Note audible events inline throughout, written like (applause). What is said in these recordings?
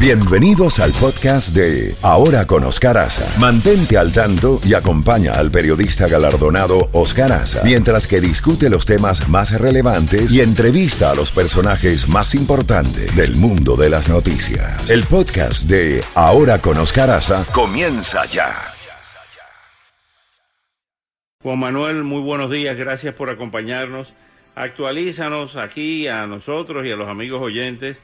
Bienvenidos al podcast de Ahora con Oscar Aza. Mantente al tanto y acompaña al periodista galardonado Oscar Aza mientras que discute los temas más relevantes y entrevista a los personajes más importantes del mundo de las noticias. El podcast de Ahora con Oscar Aza comienza ya. Juan Manuel, muy buenos días, gracias por acompañarnos. Actualízanos aquí a nosotros y a los amigos oyentes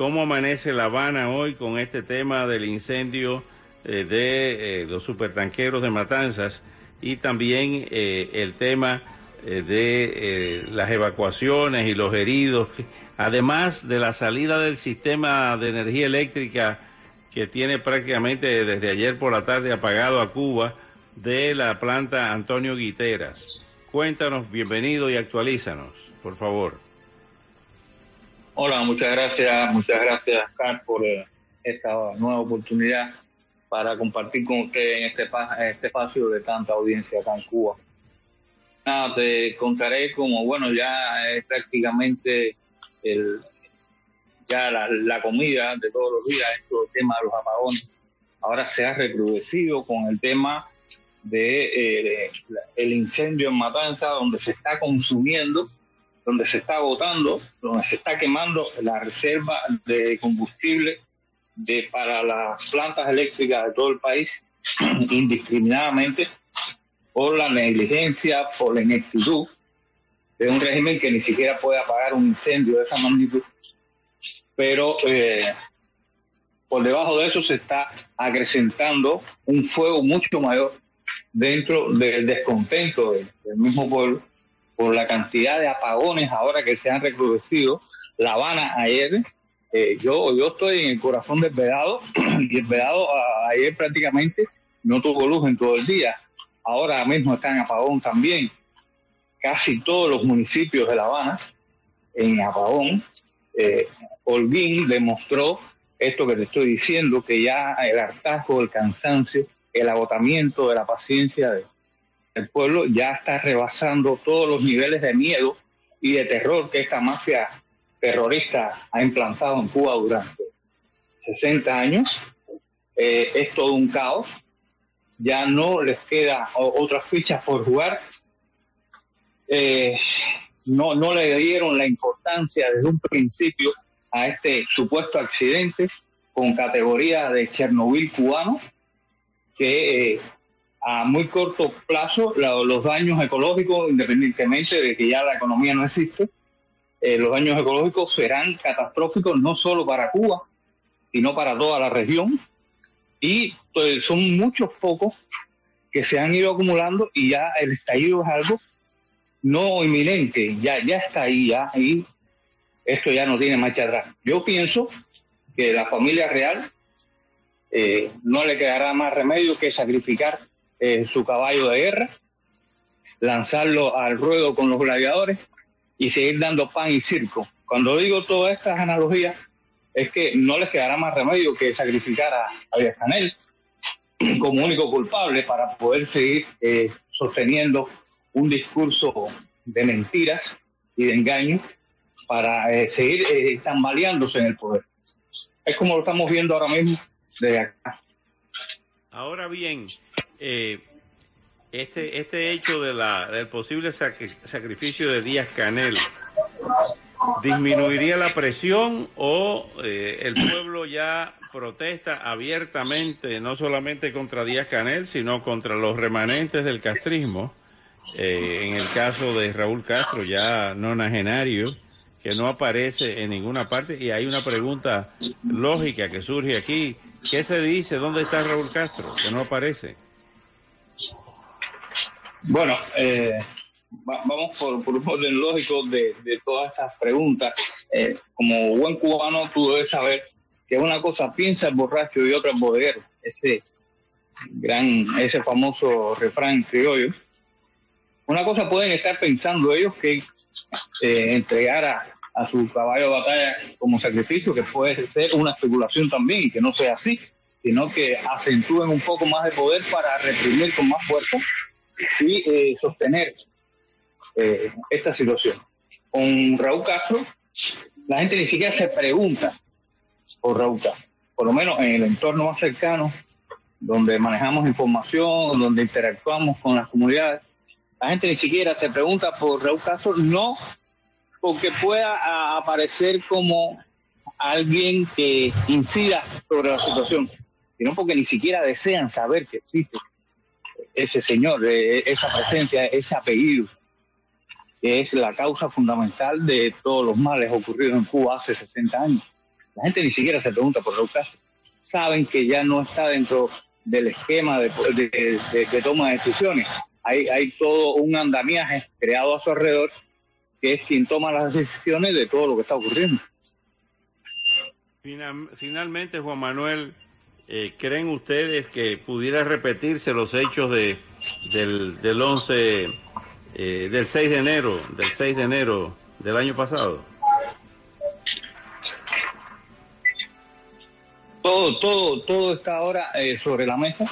cómo amanece La Habana hoy con este tema del incendio eh, de eh, los supertanqueros de Matanzas y también eh, el tema de las evacuaciones y los heridos, además de la salida del sistema de energía eléctrica que tiene prácticamente desde ayer por la tarde apagado a Cuba de la planta Antonio Guiteras. Cuéntanos, bienvenido y actualízanos, por favor. Hola, muchas gracias, muchas gracias, Carl, por eh, esta nueva oportunidad para compartir con usted en este, este espacio de tanta audiencia acá en Cuba. Nada, te contaré como, bueno, ya es prácticamente el, ya la, comida de todos los días, esto el tema de los apagones, ahora se ha recrudecido con el tema de eh, el incendio en Matanza, donde se está consumiendo donde se está agotando, donde se está quemando la reserva de combustible de, para las plantas eléctricas de todo el país (clears throat) indiscriminadamente por la negligencia, por la ineptitud de un régimen que ni siquiera puede apagar un incendio de esa magnitud. Pero eh, por debajo de eso se está acrecentando un fuego mucho mayor dentro del descontento del mismo pueblo por la cantidad de apagones ahora que se han recrudecido. La Habana ayer, eh, yo, yo estoy en el corazón del Vedado (clears throat) y el Vedado ayer prácticamente no tuvo luz en todo el día. Ahora mismo está en apagón también. Casi todos los municipios de La Habana en apagón. Eh, Holguín demostró esto que te estoy diciendo, que ya el hartazgo, el cansancio, el agotamiento de la paciencia de, el pueblo ya está rebasando todos los niveles de miedo y de terror que esta mafia terrorista ha implantado en Cuba durante 60 años. Eh, es todo un caos. Ya no les queda otras fichas por jugar. Eh, no, no le dieron la importancia desde un principio a este supuesto accidente con categoría de Chernobyl cubano, que eh, a muy corto plazo los daños ecológicos, independientemente de que ya la economía no existe, eh, los daños ecológicos serán catastróficos no solo para Cuba, sino para toda la región. Y pues, son muchos pocos que se han ido acumulando y ya el estallido es algo no inminente, ya, ya está ahí, ya y esto ya no tiene marcha atrás. Yo pienso que la familia real eh, no le quedará más remedio que sacrificar eh, su caballo de guerra, lanzarlo al ruedo con los gladiadores y seguir dando pan y circo. Cuando digo todas estas analogías, es que no les quedará más remedio que sacrificar a, a Canel como único culpable para poder seguir eh, sosteniendo un discurso de mentiras y de engaño para eh, seguir tambaleándose en el poder. Es como lo estamos viendo ahora mismo desde acá. Ahora bien, eh, este, este hecho de la, del posible sacrificio de Díaz Canel, ¿disminuiría la presión o eh, el pueblo ya protesta abiertamente, no solamente contra Díaz Canel, sino contra los remanentes del castrismo? Eh, en el caso de Raúl Castro, ya nonagenario, que no aparece en ninguna parte. Y hay una pregunta lógica que surge aquí. ¿Qué se dice? ¿Dónde está Raúl Castro? Que no aparece. Bueno, eh, vamos por, un orden lógico de, todas estas preguntas. Eh, como buen cubano, tú debes saber que una cosa piensa el borracho y otra el bodeguero. Ese gran, ese famoso refrán criollo. Una cosa pueden estar pensando ellos que eh, entregar a, su caballo de batalla como sacrificio, que puede ser una especulación también, que no sea así sino que acentúen un poco más de poder para reprimir con más fuerza y eh, sostener eh, esta situación. Con Raúl Castro, la gente ni siquiera se pregunta por Raúl Castro, por lo menos en el entorno más cercano, donde manejamos información, donde interactuamos con las comunidades, la gente ni siquiera se pregunta por Raúl Castro, no porque pueda aparecer como alguien que incida sobre la situación, sino porque ni siquiera desean saber que existe ese señor, eh, esa presencia, ese apellido, que es la causa fundamental de todos los males ocurridos en Cuba hace 60 años. La gente ni siquiera se pregunta por Raúl Castro. Saben que ya no está dentro del esquema de, toma de decisiones. Hay, hay todo un andamiaje creado a su alrededor que es quien toma las decisiones de todo lo que está ocurriendo. finalmente, Juan Manuel, eh, ¿creen ustedes que pudiera repetirse los hechos de, del, del 11, eh, del 6 de enero, del 6 de enero del año pasado? Todo, todo, todo está ahora eh, sobre la mesa,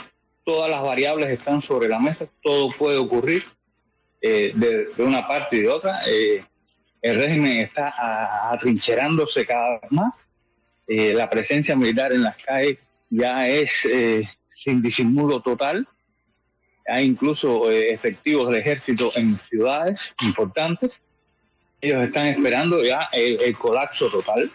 todas las variables están sobre la mesa, todo puede ocurrir eh, de, una parte y de otra. El régimen está atrincherándose cada vez más. la presencia militar en las calles ya es sin disimulo total. Hay incluso efectivos del ejército en ciudades importantes. Ellos están esperando ya el colapso total.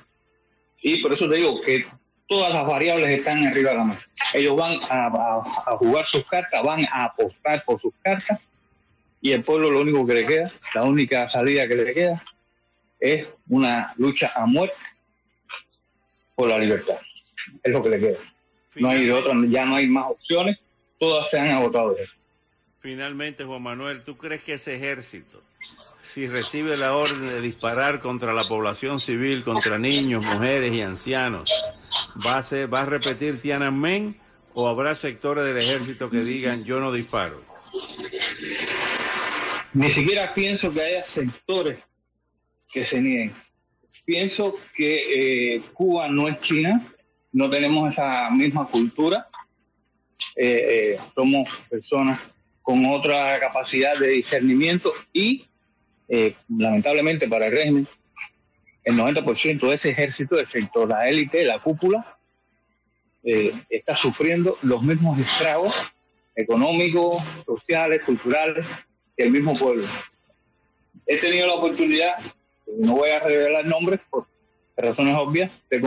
Y por eso te digo que todas las variables están arriba de la mesa. Ellos van a, jugar sus cartas, van a apostar por sus cartas y el pueblo lo único que le queda, la única salida que le queda es una lucha a muerte por la libertad. Es lo que le queda. No hay de otra, ya no hay más opciones, todas se han agotado. Finalmente, Juan Manuel, ¿tú crees que ese ejército, si recibe la orden de disparar contra la población civil, contra niños, mujeres y ancianos, va a, ser, va a repetir Tiananmen o habrá sectores del ejército que digan yo no disparo? Ni siquiera pienso que haya sectores que se nieguen. Pienso que eh, Cuba no es China, no tenemos esa misma cultura, eh, eh, somos personas con otra capacidad de discernimiento y lamentablemente para el régimen el 90% de ese ejército, excepto la élite, la cúpula, eh, está sufriendo los mismos estragos económicos, sociales, culturales que el mismo pueblo. He tenido la oportunidad, no voy a revelar nombres por razones obvias, de